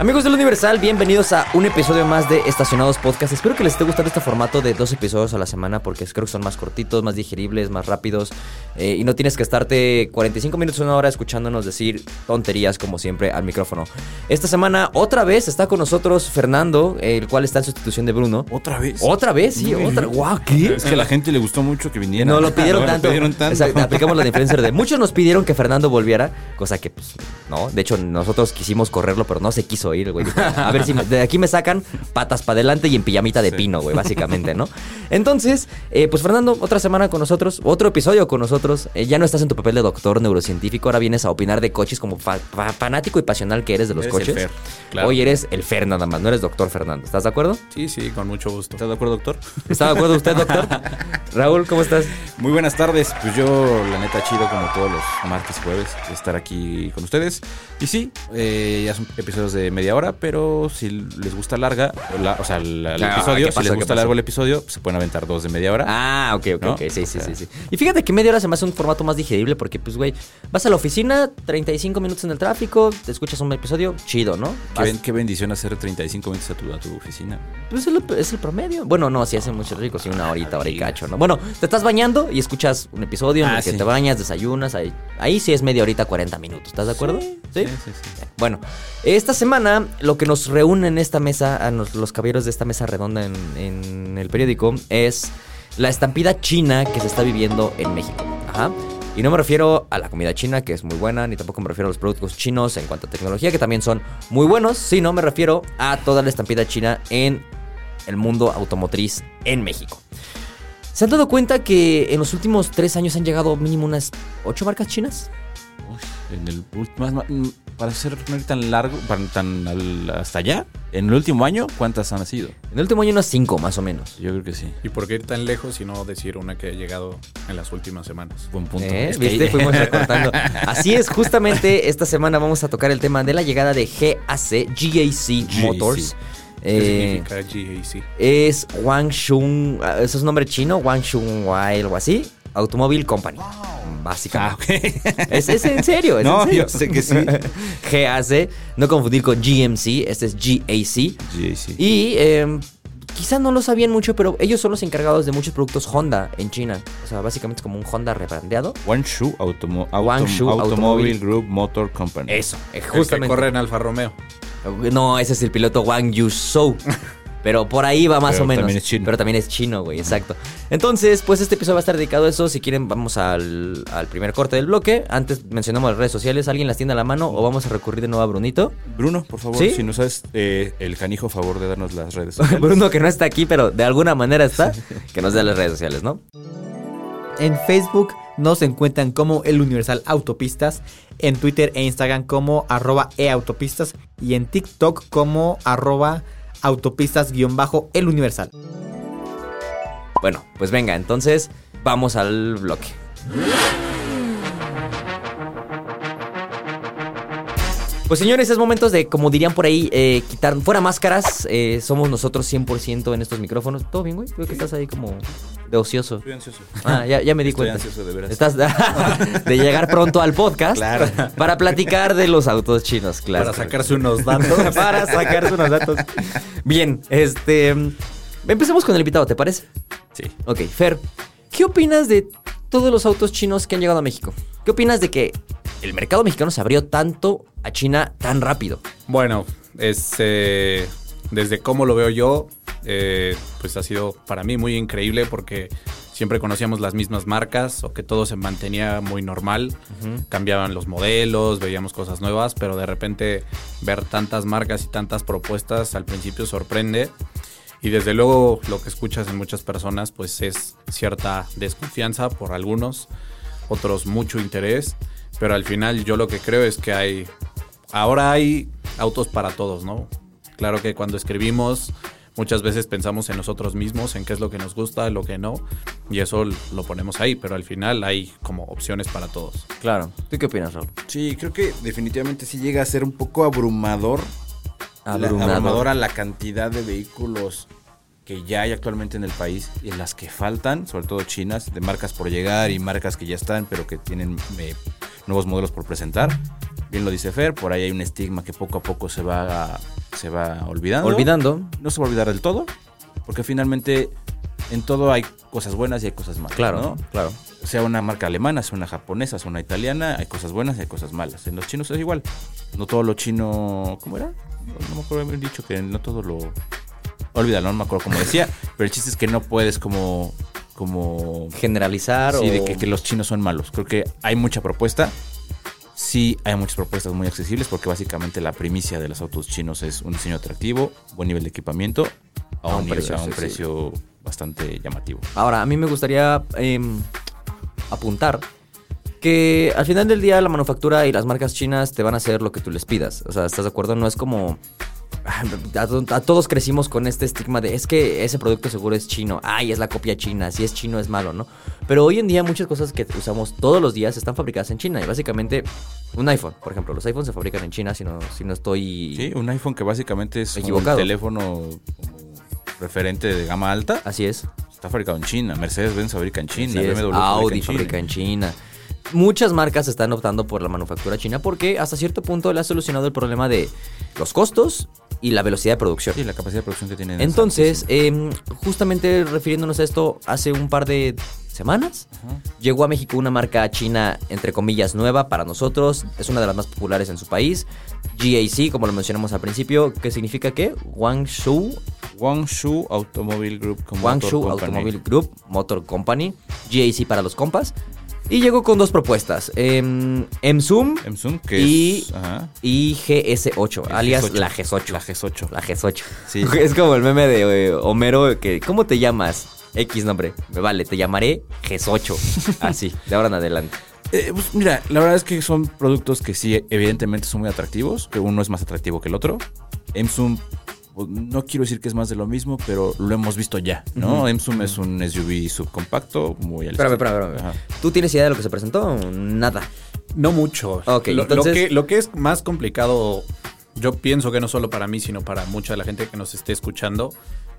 Amigos del Universal, bienvenidos a un episodio más de Estacionados Podcast. Espero que les esté gustando este formato de dos episodios a la semana porque creo que son más cortitos, más digeribles, más rápidos eh, y no tienes que estarte 45 minutos, una hora escuchándonos decir tonterías como siempre al micrófono. Esta semana otra vez está con nosotros Fernando, el cual está en sustitución de Bruno. ¿Otra vez? ¿Otra vez? Sí, otra. ¡Guau! ¿Qué? Es que a la gente le gustó mucho que viniera. No lo pidieron No lo tanto. pidieron tanto. Exacto, aplicamos la diferencia de muchos nos pidieron que Fernando volviera, cosa que pues no, de hecho nosotros quisimos correrlo, pero no se quiso ir, güey. A ver si me- de aquí me sacan patas para adelante y en pijamita de pino, güey, básicamente, ¿no? Entonces, eh, pues Fernando, otra semana con nosotros, otro episodio con nosotros. Eh, ya no estás en tu papel de doctor neurocientífico, ahora vienes a opinar de coches como fa- fa- fanático y pasional que eres de los Eres el coches. Fer, claro. Hoy eres el Fer nada más, no eres doctor Fernando. ¿Estás de acuerdo? Sí, sí, con mucho gusto. ¿Estás de acuerdo, doctor? ¿Está de acuerdo usted, doctor? Raúl, ¿cómo estás? Muy buenas tardes. Pues yo, la neta, chido como todos los martes y jueves, estar aquí con ustedes. Y sí, eh, ya son episodios de media hora, pero si les gusta larga, o, la- o sea, la- el Ah, episodio, ¿qué si les ¿Qué gusta largo el episodio, se pueden aventar dos de media hora. Ah, ok, ok, ¿No? ok. Sí, sí, O sea. sí, sí. Y fíjate que media hora se me hace un formato más digerible porque, pues, güey, vas a la oficina, 35 minutos en el tráfico, te escuchas un episodio, chido, ¿no? Qué, ben- qué bendición hacer 35 minutos a tu, a tu oficina. Pues es el, es el promedio. Bueno, no, si hace mucho rico, sí, una horita, hora y cacho, ¿no? Bueno, te estás bañando y escuchas un episodio en Ah, el que sí. te bañas, desayunas, ahí, ahí sí es media horita, 40 minutos, ¿estás de acuerdo? Sí. Sí, sí, sí. Bueno, esta semana lo que nos reúne en esta mesa, a los caballeros de esta mesa redonda en, el periódico, es la estampida china que se está viviendo en México. Ajá. Y no me refiero a la comida china, que es muy buena, ni tampoco me refiero a los productos chinos en cuanto a tecnología, que también son muy buenos, sino me refiero a toda la estampida china en el mundo automotriz en México. ¿Se han dado cuenta que en los últimos tres años han llegado mínimo unas ocho marcas chinas? En el más- para ser no ir tan largo, para- tan al- hasta allá, en el último año, ¿cuántas han sido? En el último año unas cinco, más o menos. Yo creo que sí. ¿Y por qué ir tan lejos y no decir una que ha llegado en las últimas semanas? Buen punto. ¿Eh? Es que- ¿Viste? Fuimos recortando. Así es, justamente esta semana vamos a tocar el tema de la llegada de GAC, GAC Motors. ¿Qué Eh, significa GAC? es Guangxun, ah, ¿eso es un nombre chino? Guangxun Wai, algo así. Automobile Company. Ah, Básicamente. ok. Es, es en serio, es No, en serio. yo sé que sí. GAC, no confundir con GMC, este es GAC. Sí. Y eh, quizá no lo sabían mucho, pero ellos son los encargados de muchos productos Honda en China. O sea, básicamente es como un Honda rebrandeado. Wanshu Automo Autom- Wanshu Automobile Automobile. Group Motor Company. Eso, eh, El que justamente. corre en Alfa Romeo. No, ese es el piloto Wang Yuzhou. Pero por ahí va más Pero o menos. también es chino. Pero también es chino, güey, exacto. Entonces, pues este episodio va a estar dedicado a eso. Si quieren, vamos al, al primer corte del bloque. Antes mencionamos las redes sociales. ¿Alguien las tiene a la mano o vamos a recurrir de nuevo a Brunito? Bruno, por favor, ¿Sí? si nos haces eh, el canijo favor de darnos las redes sociales. Bruno, que no está aquí, pero de alguna manera está, que nos dé las redes sociales, ¿no? En Facebook nos encuentran como El Universal Autopistas, en Twitter e Instagram como arroba eautopistas y en TikTok como arroba autopistas-el Universal. Bueno, pues venga, entonces vamos al bloque. Pues señores, es momento de, como dirían por ahí, eh, quitar fuera máscaras. Eh, somos nosotros 100% en estos micrófonos. ¿Todo bien, güey? Creo que estás ahí como de ocioso. Estoy ansioso. Ah, ya, ya me di Estoy cuenta. ansioso, de veras. Estás de llegar pronto al podcast Claro. para platicar de los autos chinos, claro. Para sacarse unos datos. para sacarse unos datos. Bien, este. Empecemos con el invitado, ¿te parece? Sí. Ok, Fer, ¿qué opinas de todos los autos chinos que han llegado a México? ¿Qué opinas de que el mercado mexicano se abrió tanto a China tan rápido? Bueno, es, eh, desde cómo lo veo yo, eh, pues ha sido para mí muy increíble porque siempre conocíamos las mismas marcas o que todo se mantenía muy normal. Cambiaban los modelos, veíamos cosas nuevas, pero de repente ver tantas marcas y tantas propuestas al principio sorprende. Y desde luego lo que escuchas en muchas personas pues es cierta desconfianza por algunos, otros mucho interés, pero al final yo lo que creo es que hay ahora hay autos para todos, ¿no? Claro que cuando escribimos muchas veces pensamos en nosotros mismos, en qué es lo que nos gusta, lo que no, y eso lo ponemos ahí, pero al final hay como opciones para todos. Claro. ¿Tú qué opinas, Raúl? Sí, creo que definitivamente sí llega a ser un poco abrumador. la- Abrumador. abrumadora la cantidad de vehículos que ya hay actualmente en el país y en las que faltan, sobre todo chinas, de marcas por llegar y marcas que ya están, pero que tienen eh, nuevos modelos por presentar. Bien lo dice Fer, por ahí hay un estigma que poco a poco se va, se va olvidando. Olvidando. No se va a olvidar del todo, porque finalmente en todo hay cosas buenas y hay cosas malas. Claro, ¿no? claro. sea una marca alemana, sea una japonesa, sea una italiana, hay cosas buenas y hay cosas malas. En los chinos es igual. No todo lo chino. ¿Cómo era? No, no me acuerdo haber dicho que no todo lo. Olvídalo, no me acuerdo cómo decía. pero el chiste es que no puedes como. como. Generalizar Sí, o... de que, que los chinos son malos. Creo que hay mucha propuesta. Sí, hay muchas propuestas muy accesibles porque básicamente la primicia de los autos chinos es un diseño atractivo, buen nivel de equipamiento, a, un, nivel- precio, a un precio bastante llamativo. Ahora, a mí me gustaría em, apuntar que al final del día la manufactura y las marcas chinas te van a hacer lo que tú les pidas. O sea, ¿estás de acuerdo? No es como... A, to- a todos crecimos con este estigma de es que ese producto seguro es chino. Ay, es la copia china. Si es chino es malo, ¿no? Pero hoy en día muchas cosas que usamos todos los días están fabricadas en China. Y básicamente un iPhone, por ejemplo. Los iPhones se fabrican en China si no, si no estoy... Sí, un iPhone que básicamente es Equivocado. un teléfono referente de gama alta. Así es. Está fabricado en China. Mercedes-Benz fabrica en China. BMW Audi fabrica fabrica en China. Muchas marcas están optando por la manufactura china porque hasta cierto punto le ha solucionado el problema de los costos y la velocidad de producción. Sí, la capacidad de producción que tienen. es Entonces, em, justamente refiriéndonos a esto, hace un par de semanas llegó a México una marca china, entre comillas, nueva para nosotros. Es una de las más populares en su país. GAC, como lo mencionamos al principio, que significa qué? Guangzhou Guangzhou Automobile Group. Company. Automobile Group, Motor Company, GAC para los compas. Y llegó con dos propuestas, em, Emsum Samsung, que y, es. Ajá. y GS8, El alias G8. la G8. La G8. La G8. Sí. Es como el meme de eh, Homero que, ¿cómo te llamas? X nombre. Me vale, te llamaré G8. Así, de ahora en adelante. Eh, pues mira, la verdad es que son productos que sí, evidentemente son muy atractivos, que uno es más atractivo que el otro. Emsum, no quiero decir que es más de lo mismo, pero lo hemos visto ya, ¿no? Emsum es un SUV subcompacto, muy al Espérame, espérame. ¿Tú tienes idea de lo que se presentó? Nada. No mucho. Ok, lo, lo entonces- que, lo que es más complicado, yo pienso que no solo para mí, sino para mucha de la gente que nos esté escuchando,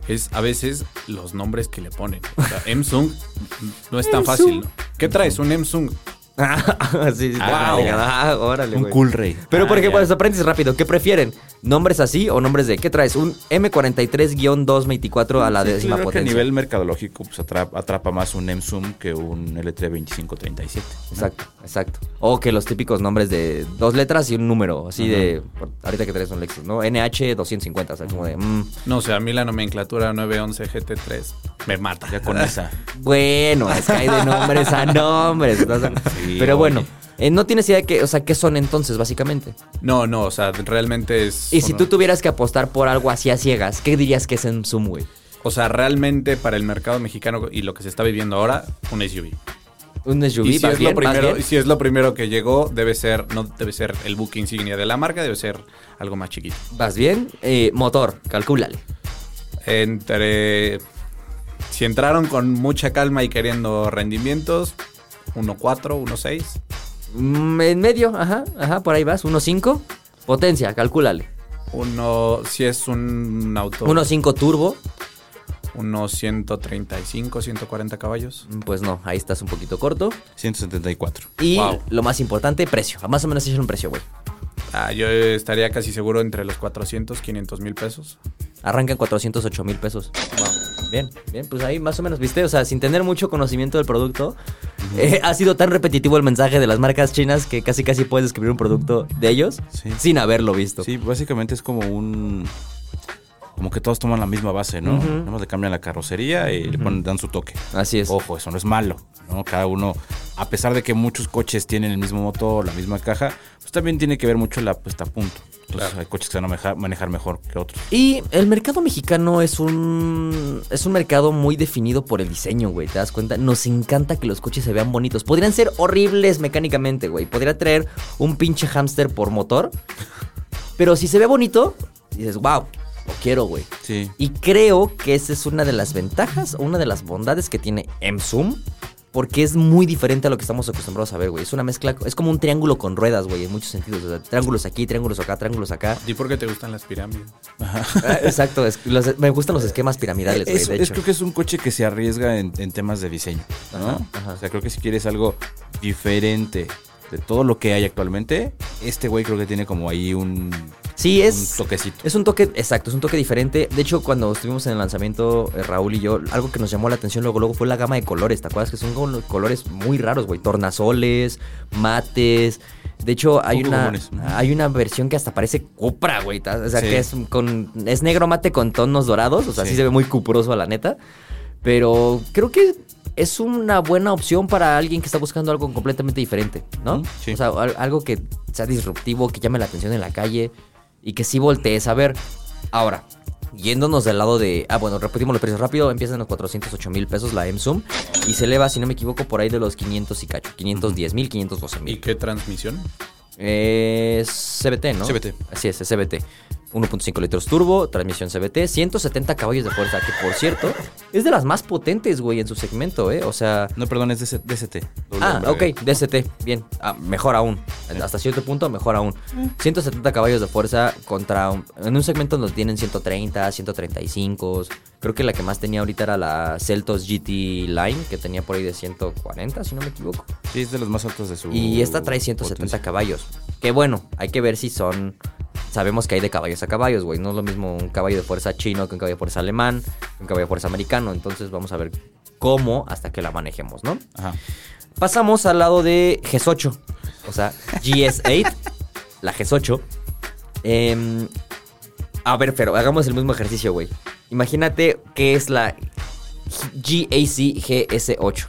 es a veces los nombres que le ponen. O sea, Emsung no es tan fácil. ¿no? ¿Qué traes? Un Emsung. sí, sí, Ah, wow. ya. Ah, órale, Un cool rey. Pero, por Ah, ejemplo, ya. los aprendices rápido, ¿qué prefieren? ¿Nombres así o nombres de qué traes? Un M43-224 a la Sí, décima creo que potencia. a nivel mercadológico pues, atrapa, atrapa más un Emsum que un L32537. ¿no? Exacto, exacto. O que los típicos nombres de dos letras y un número, así de. por- ahorita que traes un Lexus, ¿no? NH250, o sea, como de. mm, No sé, a mí la nomenclatura 911 GT3 me mata. Ya con esa. bueno, es que hay de nombres a nombres. ¿no? O sea, Sí, pero bueno, oye. eh, no tienes idea de qué, o sea, qué son entonces, básicamente. No, no, o sea, realmente es... Y si tú tuvieras que apostar por algo así a ciegas, ¿qué dirías que es en Zoom, güey? O sea, realmente para el mercado mexicano y lo que se está viviendo ahora, un SUV. Un SUV, Y si, ¿vas es bien? lo ¿Vas primero, si es lo primero que llegó, debe ser, no debe ser el book insignia de la marca, debe ser algo más chiquito. ¿Vas bien? Eh, motor, calcúlale. Entre. Si entraron con mucha calma y queriendo rendimientos, 1.4, 1.6. Mm, en medio, ajá, ajá, por ahí vas. 1.5. Potencia, calcúlale. Uno, si es un auto. 1.5 turbo. Unos 135, 140 caballos. Mm, Pues no, ahí estás un poquito corto. 174. Y Wow. lo más importante, precio. Más o menos es un precio, güey. Ah, yo estaría casi seguro entre los 400, 500 mil pesos. Arranca en 408 mil pesos. Bien, bien, pues ahí más o menos, ¿viste? O sea, sin tener mucho conocimiento del producto, eh, ha sido tan repetitivo el mensaje de las marcas chinas que casi casi puedes describir un producto de ellos Sí. sin haberlo visto. Sí, básicamente es como un. Como que todos toman la misma base, ¿no? Nada más le cambian la carrocería y le ponen, dan su toque. Así es. Ojo, eso no es malo, ¿no? Cada uno, a pesar de que muchos coches tienen el mismo motor, la misma caja, pues también tiene que ver mucho la puesta a punto. Entonces hay coches que se van a manejar, manejar mejor que otros. Y el mercado mexicano es un es un mercado muy definido por el diseño, güey. ¿Te das cuenta? Nos encanta que los coches se vean bonitos. Podrían ser horribles mecánicamente, güey. Podría traer un pinche hámster por motor. Pero si se ve bonito, dices, wow, lo quiero, güey. Sí. Y creo que esa es una de las ventajas una de las bondades que tiene Emsum porque es muy diferente a lo que estamos acostumbrados a ver, güey. Es una mezcla, es como un triángulo con ruedas, güey, en muchos sentidos. O sea, triángulos aquí, triángulos acá, triángulos acá. ¿Y por qué te gustan las pirámides? Ah, Exacto, es- los- me gustan los esquemas piramidales, güey, Es, de es- hecho. creo que es un coche que se arriesga en, en temas de diseño, ¿no? Ajá, ajá. O sea, creo que si quieres algo diferente de todo lo que hay actualmente, este güey creo que tiene como ahí un, Sí, un es, toquecito. Es un toque, exacto, es un toque diferente. De hecho, cuando estuvimos en el lanzamiento, eh, Raúl y yo, algo que nos llamó la atención luego, luego fue la gama de colores. ¿Te acuerdas? Que son colores muy raros, güey. Tornasoles, mates. De hecho, hay una, comunes. Hay una versión que hasta parece cupra, güey. O sea, Sí. que es con es negro mate con tonos dorados. O sea, sí, Sí. se ve muy cuproso a la neta. Pero creo que es una buena opción para alguien que está buscando algo completamente diferente, ¿no? Sí. O sea, al- algo que sea disruptivo, que llame la atención en la calle y que sí voltees a ver. Ahora, yéndonos del lado de. Ah, bueno, repetimos los precios rápido. Empieza en los 408 mil pesos la M-Zoom y se eleva, si no me equivoco, por ahí de los 500 y cacho. 510 mil, 512 ¿Y mil. qué transmisión? Es CBT, ¿no? CVT. Así es, es CBT. 1.5 litros turbo, transmisión CBT, 170 caballos de fuerza, que por cierto, es de las más potentes, güey, en su segmento, ¿eh? O sea, No, perdón, es DC DST. doble Ah, ok, DST, bien. Ah, mejor aún. Hasta cierto punto, mejor aún. 170 caballos de fuerza contra. un- en un segmento donde tienen 130, 135. Creo que la que más tenía ahorita era la Celtos GT Line, que tenía por ahí de 140, si no me equivoco. Sí, es de los más altos de su. Y esta trae 170 potencia. caballos. Que bueno, hay que ver si son. Sabemos que hay de caballos a caballos, güey. No es lo mismo un caballo de fuerza chino que un caballo de fuerza alemán, que un caballo de fuerza americano. Entonces vamos a ver cómo hasta que la manejemos, ¿no? Ajá. Pasamos al lado de GS8. O sea, GS8. la GS8. Em, a ver, pero hagamos el mismo ejercicio, güey. Imagínate que es la GAC GS8.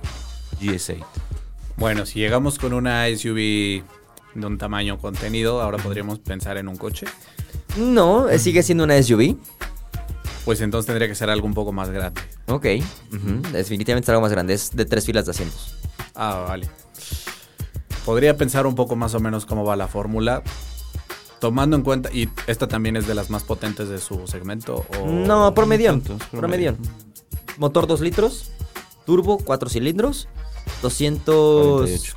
GS8. Bueno, si llegamos con una SUV de un tamaño contenido, ahora podríamos pensar en un coche. No, eh, sigue siendo una SUV. Pues entonces tendría que ser algo un poco más grande. Ok. Definitivamente es algo más grande. Es de tres filas de asientos. Ah, vale. Podría pensar un poco más o menos cómo va la fórmula. Tomando en cuenta, y esta también es de las más potentes de su segmento. O... No, Promedio. promedio. Motor 2 litros. Turbo, 4 cilindros. 200. 48.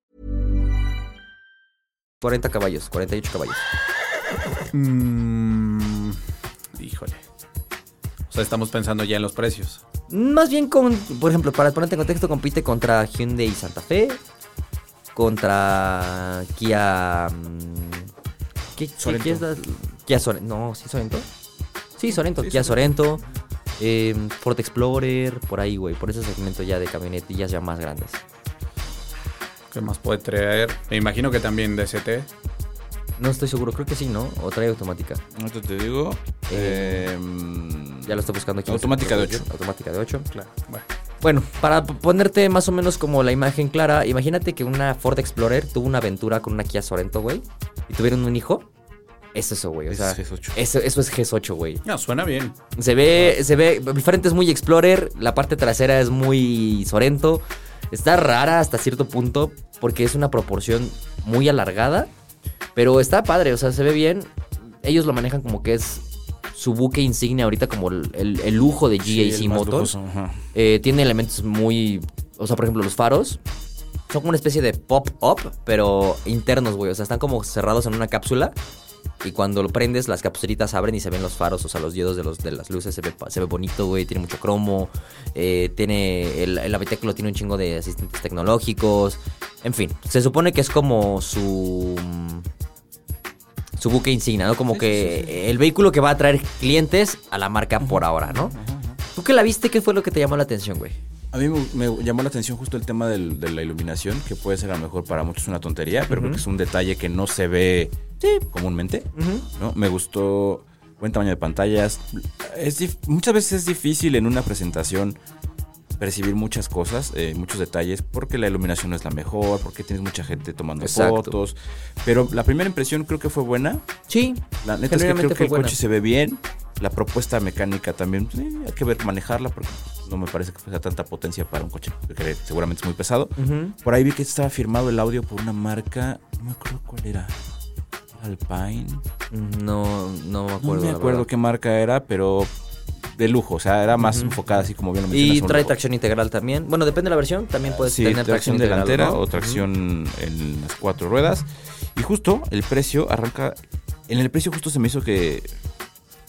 40 caballos. 48 caballos. Mm, híjole. O sea, estamos pensando ya en los precios. Más bien con, por ejemplo, para ponerte en contexto, compite contra Hyundai Santa Fe, contra Kia... mm, ¿Qué, Sorento. qué es la- Kia Sorento. No, ¿sí Sorento? Sí, Sorento. Sí, Kia Sorento, eh, Ford Explorer, por ahí, güey. Por ese segmento ya de camionetillas ya más grandes. ¿Qué más puede traer? Me imagino que también DST. No estoy seguro, creo que sí, ¿no? O trae automática. Ahorita te digo. Eh, em, Ya lo estoy buscando aquí. Automática de ocho. Automática de 8. Claro. Bueno. Bueno, para ponerte más o menos como la imagen clara, imagínate que una Ford Explorer tuvo una aventura con una Kia Sorento, güey, y tuvieron un hijo. Es eso, güey. O sea, es G8. Eso, eso es G8, güey. No, suena bien. Se ve, se ve, el frente es muy Explorer, la parte trasera es muy Sorento. Está rara hasta cierto punto porque es una proporción muy alargada, pero está padre, o sea, se ve bien. Ellos lo manejan como que es su buque insignia ahorita como el, el- el lujo de Sí, GAC Motors. lujoso, ajá. Eh, tiene elementos muy. O sea, por ejemplo, los faros son como una especie de pop-up, pero internos, güey. O sea, están como cerrados en una cápsula. Y cuando lo prendes, las capsulitas abren y se ven los faros, o sea, los diodos de, los, de las luces. Se ve, se ve bonito, güey. Tiene mucho cromo. eh, tiene. El, el habitáculo tiene un chingo de asistentes tecnológicos. En fin, se supone que es como su. Su buque insignia, ¿no? Como que el vehículo que va a atraer clientes a la marca por ahora, ¿no? ¿Tú que la viste? ¿Qué fue lo que te llamó la atención, güey? A mí me, me llamó la atención justo el tema del- de la iluminación, que puede ser a lo mejor para muchos una tontería, pero creo que es un detalle que no se ve comúnmente. ¿no? Me gustó buen tamaño de pantallas. Es muchas veces es difícil en una presentación percibir muchas cosas, eh, muchos detalles, porque la iluminación no es la mejor, porque tienes mucha gente tomando Exacto. fotos. Pero la primera impresión creo que fue buena. Sí, La neta es que creo que el buena. coche se ve bien. La propuesta mecánica también, pues, eh, hay que ver manejarla porque no me parece que sea tanta potencia para un coche que seguramente es muy pesado. Por ahí vi que estaba firmado el audio por una marca, no me acuerdo cuál era. Alpine. No, no me No acuerdo. me la acuerdo qué marca era, pero de lujo. O sea, era más enfocada así como bien lo mencionas. Y trae tracción integral también. Bueno, depende de la versión. También puedes Sí, tener tracción delantera ¿no? o tracción en las cuatro ruedas. Y justo el precio arranca. En el precio justo se me hizo que.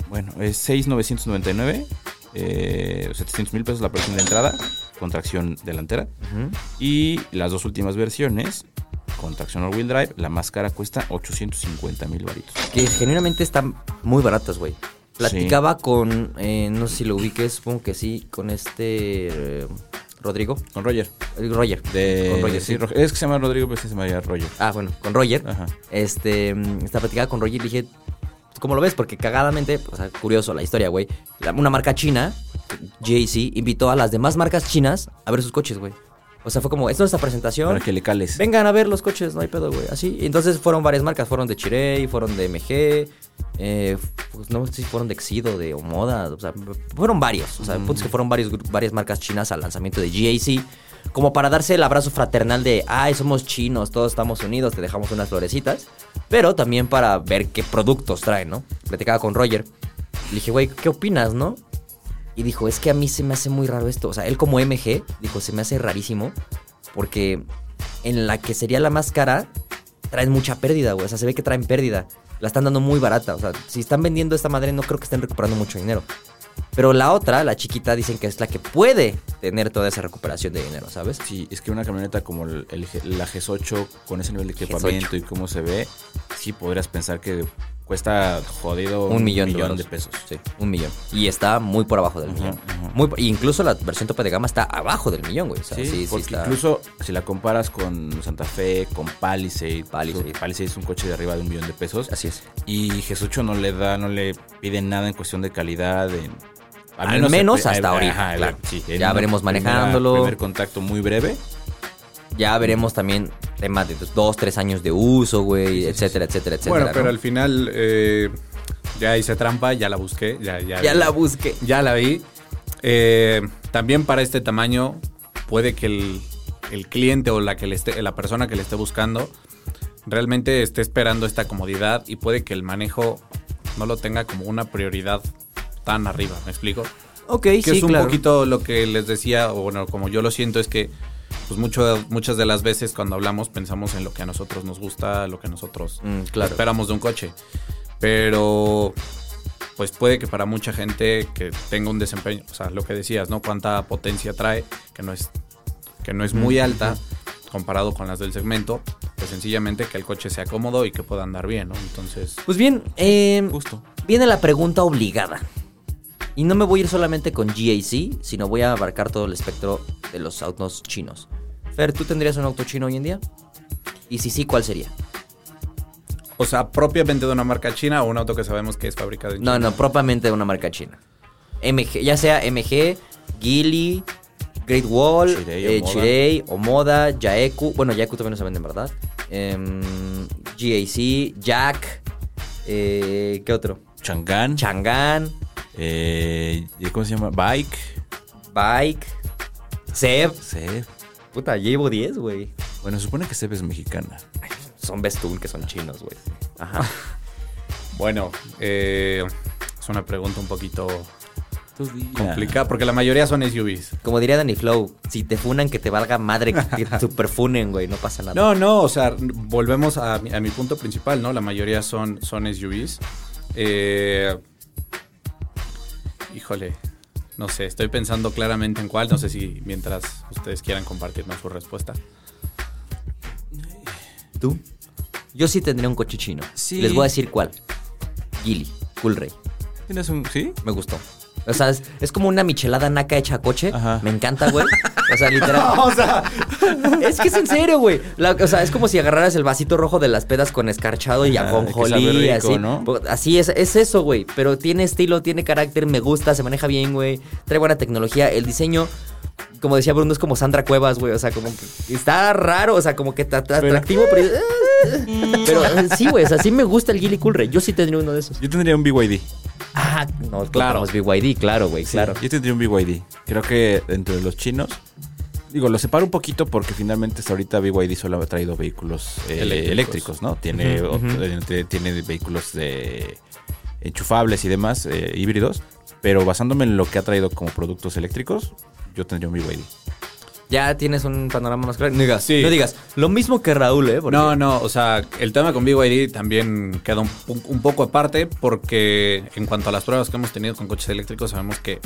Bueno, es 6,999. Eh, 700 mil pesos la versión de entrada con tracción delantera. Y las dos últimas versiones con tracción all-wheel drive. La más cara cuesta 850 mil varitos. Que genuinamente están muy baratas, güey. Platicaba con, eh, no sé si lo ubiques, supongo que sí, con este eh, Rodrigo. Con Roger. Roger. De, con Roger, sí, sí. Ro- Es que se llama Rodrigo, pero se llama Roger. Ah, bueno, con Roger. Ajá. Este, mm, estaba platicada con Roger y dije, ¿cómo lo ves? Porque cagadamente, o sea, curioso la historia, güey. Una marca china, JC, invitó a las demás marcas chinas a ver sus coches, güey. O sea, fue como, esto es nuestra presentación. Para que le cales. Vengan a ver los coches, no hay pedo, güey. Así. Y entonces fueron varias marcas. Fueron de Chirey, fueron de MG. eh, pues no sé si fueron de Exido, de Omoda. O sea, fueron varios. O sea, el punto es que fueron varios, varias marcas chinas al lanzamiento de GAC. Como para darse el abrazo fraternal de, ay, somos chinos, todos estamos unidos, te dejamos unas florecitas. Pero también para ver qué productos traen, ¿no? Platicaba con Roger. Le dije, güey, ¿qué opinas, no? Y dijo, es que a mí se me hace muy raro esto. O sea, él como MG, dijo, se me hace rarísimo. Porque en la que sería la más cara, traen mucha pérdida, güey. O sea, se ve que traen pérdida. La están dando muy barata. O sea, si están vendiendo esta madre, no creo que estén recuperando mucho dinero. Pero la otra, la chiquita, dicen que es la que puede tener toda esa recuperación de dinero, ¿sabes? Sí, es que una camioneta como el, la GS8 con ese nivel de equipamiento y cómo se ve, sí podrías pensar que cuesta jodido Un millón, de, pesos. Sí, un millón. Y está muy por abajo del millón. ujú. Muy por- y incluso la versión tope de gama está abajo del millón, güey. O sea, Sí, sí, sí, porque está- incluso si la comparas con Santa Fe, con Palisade, Palisade. Palisade es un coche de arriba de un millón de pesos. Así es. Y GS8 no le da, no le pide nada en cuestión de calidad. en- Al menos hasta ahorita, ajá, claro. sí, en Ya veremos manejándolo. Primer contacto muy breve. Ya veremos también temas de dos, tres años de uso, güey, etcétera, etcétera, etcétera. Bueno, pero al final eh, ya hice trampa, ya la busqué, ya, ya, Ya la busqué. ya la vi. Eh, también para este tamaño puede que el, el cliente o la, que le esté, la persona que le esté buscando realmente esté esperando esta comodidad y puede que el manejo no lo tenga como una prioridad tan arriba, ¿me explico? Ok, que sí, es un claro. poquito lo que les decía, o bueno, como yo lo siento, es que pues mucho, muchas de las veces cuando hablamos pensamos en lo que a nosotros nos gusta, lo que nosotros Mm, claro. esperamos de un coche. Pero pues puede que para mucha gente que tenga un desempeño, o sea, lo que decías, ¿no? Cuánta potencia trae, que no es, que no es muy alta comparado con las del segmento, pues sencillamente que el coche sea cómodo y que pueda andar bien, ¿no? Entonces, Pues bien, eh, Justo. viene la pregunta obligada. Y no me voy a ir solamente con GAC, sino voy a abarcar todo el espectro de los autos chinos. Fer, ¿tú tendrías un auto chino hoy en día? Y si sí, ¿cuál sería? o sea, propiamente de una marca china o un auto que sabemos que es fabricado en No, China. no, propiamente de una marca china. MG, ya sea MG, Geely, Great Wall, Chirei, eh, Omoda, Yaeku. Bueno, Yaeku también no se venden, ¿verdad? Em, GAC, Jack. eh, ¿Qué otro? Chang'an. Chang'an, eh, ¿Cómo se llama? Bike. Bike, Seb. Seb. Puta, llevo 10, güey. Bueno, se supone que Seb es mexicana. Son Bestool, que son chinos, güey. Ajá. Bueno, eh, es una pregunta un poquito Complicada. complicada porque la mayoría son SUVs. Como diría Danny Flow, si te funan, que te valga madre que te superfunen, güey. No pasa nada. No, no, o sea, volvemos a, mi- a mi punto principal, ¿no? La mayoría son, son SUVs. Eh, híjole, no sé, estoy pensando claramente en cuál. No sé si mientras ustedes quieran compartirnos su respuesta. ¿Tú? Yo sí tendría un coche chino. Sí. Les voy a decir cuál. Geely, Cool Ray. ¿Tienes un. ¿Sí? Me gustó. O sea, es, es como una michelada naca hecha a coche. Ajá. Me encanta, güey. O sea, literal. o sea, es que es en serio, güey. La- O sea, es como si agarraras el vasito rojo de las pedas con escarchado y ajonjolí, así. ¿no? Po- Así es, es eso, güey. Pero tiene estilo, tiene carácter, me gusta, se maneja bien, güey. Trae buena tecnología. El diseño como decía Bruno, es como Sandra Cuevas, güey. O sea, como que está raro, o sea, como que está atractivo, pero. pero eh, sí, güey, o sea, sí me gusta el Gilly Cool Ray. Yo sí tendría uno de esos. Yo tendría un BYD. Ah, no, claro. BYD, claro, güey, claro. Yo tendría un BYD. Creo que dentro de los chinos. Digo, lo separo un poquito porque finalmente hasta ahorita BYD solo ha traído vehículos eh, Eléctricos. eléctricos. ¿no? Tiene, otro- eh, tiene vehículos de enchufables y demás, eh, híbridos. Pero basándome en lo que ha traído como productos eléctricos, yo tendría un BYD. Ya tienes un panorama más claro. No digas, Sí. no digas. Lo mismo que Raúl, ¿eh? Porque- No, no, o sea, el tema con BYD también queda un, poco aparte porque en cuanto a las pruebas que hemos tenido con coches eléctricos, sabemos que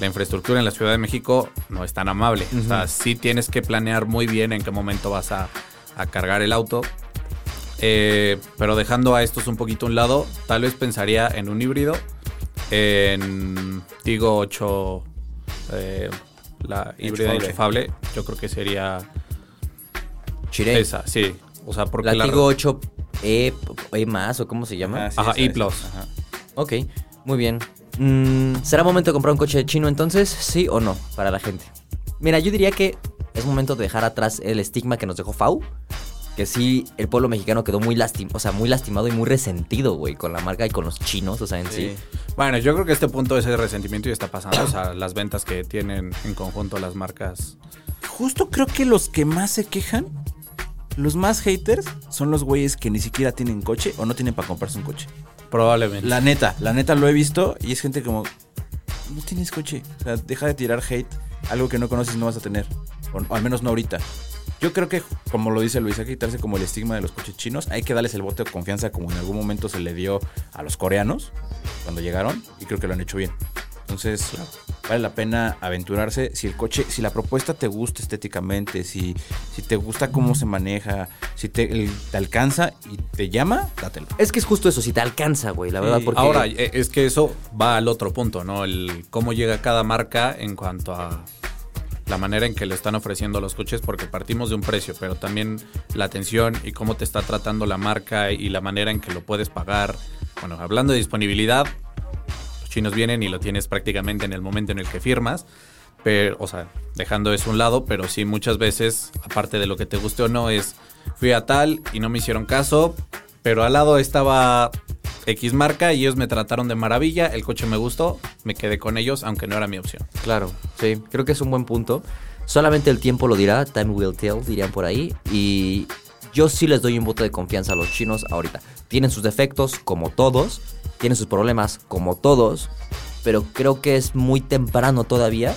la infraestructura en la Ciudad de México no es tan amable. O sea, sí tienes que planear muy bien en qué momento vas a, a cargar el auto. Eh, pero dejando a estos un poquito a un lado, tal vez pensaría en un híbrido, en Tigo 8, eh, la híbrida Enchufable. enchufable. Yo creo que sería Chiré. esa, sí. O sea, porque La la, Tigo 8 E, E más, o cómo se llama. Ah, sí, Ajá, esa es. Plus. Ajá. Ok, muy bien. Mm, ¿Será momento de comprar un coche chino entonces? ¿Sí o no? Para la gente. Mira, yo diría que es momento de dejar atrás el estigma que nos dejó FAU. Que sí, el pueblo mexicano quedó muy lastim o sea, muy lastimado y muy resentido, güey, con la marca y con los chinos, o sea, en sí. Bueno, yo creo que este punto ese resentimiento ya está pasando. O sea, las ventas que tienen en conjunto las marcas. Justo creo que los que más se quejan, los más haters, son los güeyes que ni siquiera tienen coche o no tienen para comprarse un coche. Probablemente. La neta, la neta lo he visto y es gente como, no tienes coche. O sea, deja de tirar hate. Algo que no conoces no vas a tener. O, o al menos no ahorita. Yo creo que, como lo dice Luis, hay que quitarse como el estigma de los coches chinos. Hay que darles el voto de confianza como en algún momento se le dio a los coreanos cuando llegaron. Y creo que lo han hecho bien. Entonces, vale la pena aventurarse. Si el coche, si la propuesta te gusta estéticamente, si, si te gusta cómo se maneja, si te, el- te alcanza y te llama, dátelo. Es que es justo eso, si te alcanza, güey, la verdad, porque... Ahora, eh, es que eso va al otro punto, ¿no? El cómo llega cada marca en cuanto a la manera en que le están ofreciendo los coches, porque partimos de un precio, pero también la atención y cómo te está tratando la marca y la manera en que lo puedes pagar. Bueno, hablando de disponibilidad, los chinos vienen y lo tienes prácticamente en el momento en el que firmas. Pero, o sea, dejando eso a un lado, pero sí muchas veces, aparte de lo que te guste o no, es fui a tal y no me hicieron caso, pero al lado estaba X marca y ellos me trataron de maravilla, el coche me gustó, me quedé con ellos, aunque no era mi opción. Claro, sí, creo que es un buen punto. Solamente el tiempo lo dirá, time will tell, dirían por ahí. Y yo sí les doy un voto de confianza a los chinos ahorita. Tienen sus defectos, como todos, tienen sus problemas, como todos, pero creo que es muy temprano todavía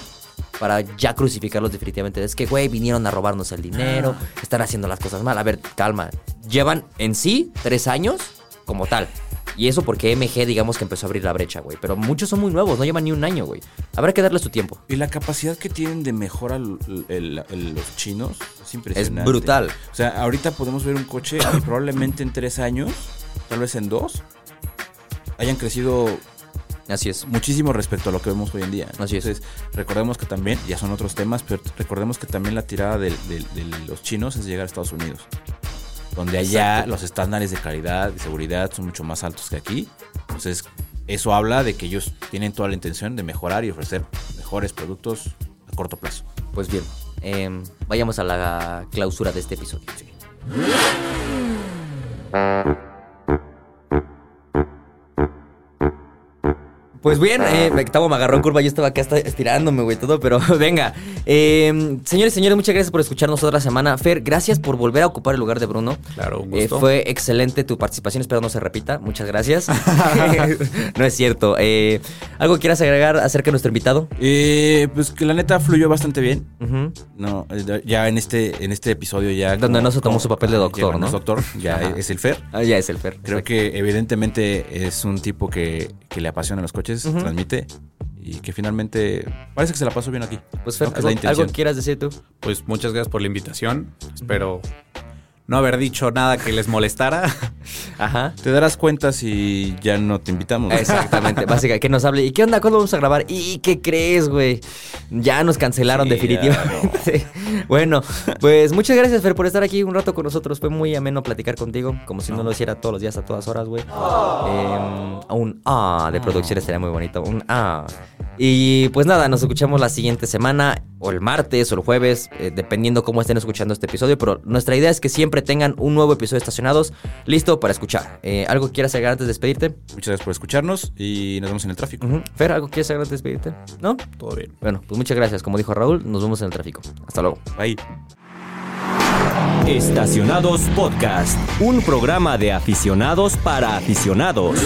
para ya crucificarlos definitivamente. Es que, güey, vinieron a robarnos el dinero, están haciendo las cosas mal. A ver, calma. Llevan en sí tres años como tal. Y eso porque MG, digamos que empezó a abrir la brecha, güey. Pero muchos son muy nuevos, no llevan ni un año, güey. Habrá que darle su tiempo. Y la capacidad que tienen de mejora l- el- el- los chinos es impresionante. Es brutal. O sea, ahorita podemos ver un coche y probablemente en tres años, tal vez en dos, hayan crecido Así es. muchísimo respecto a lo que vemos hoy en día. Así es. Entonces, recordemos que también, ya son otros temas, pero recordemos que también la tirada del- del- de, los chinos es llegar a Estados Unidos. Donde allá Exacto. los estándares de calidad y seguridad son mucho más altos que aquí. Entonces, eso habla de que ellos tienen toda la intención de mejorar y ofrecer mejores productos a corto plazo. Pues bien, em, vayamos a la clausura de este episodio. Pues bien, eh, me agarró en curva, yo estaba acá hasta estirándome, güey, todo, pero venga. Eh, señores, señores, muchas gracias por escucharnos otra semana. Fer, gracias por volver a ocupar el lugar de Bruno. Claro, un Eh, gusto. fue excelente tu participación, espero no se repita. Muchas gracias. no es cierto. Eh, ¿Algo quieras agregar acerca de nuestro invitado? Eh, pues que la neta fluyó bastante bien. No, ya en este, en este episodio ya. Donde no se tomó su papel de doctor, ya ¿no? es doctor, ya Ajá. es el Fer. Ah, ya es el Fer. Creo que evidentemente es un tipo que, que le apasiona los coches, Transmite y que finalmente parece que se la pasó bien aquí. Pues Fer, ¿no? Que es ¿algo, la intención. algo quieras decir tú? Pues muchas gracias por la invitación. Espero no haber dicho nada que les molestara. Ajá. Te darás cuenta si ya no te invitamos. Exactamente, básicamente, que nos hable. ¿Y qué onda? ¿Cuándo vamos a grabar? ¿Y qué crees, güey? Ya nos cancelaron Sí, definitivamente. bueno, pues muchas gracias, Fer, por estar aquí un rato con nosotros. Fue muy ameno platicar contigo, como si no, lo hiciera todos los días a todas horas, güey. Em, un ah de producción estaría muy bonito. Un ah. Y pues nada, nos escuchamos la siguiente semana, o el martes, o el jueves, eh, dependiendo cómo estén escuchando este episodio. Pero nuestra idea es que siempre tengan un nuevo episodio estacionados listo para escuchar. Eh, ¿Algo que quieras agregar antes de despedirte? Muchas gracias por escucharnos y nos vemos en el tráfico. Fer, ¿algo que quieras agregar antes de despedirte? ¿No? Todo bien. Bueno, pues muchas gracias. Como dijo Raúl, nos vemos en el tráfico. Hasta luego. Bye. Estacionados Podcast, un programa de aficionados para aficionados.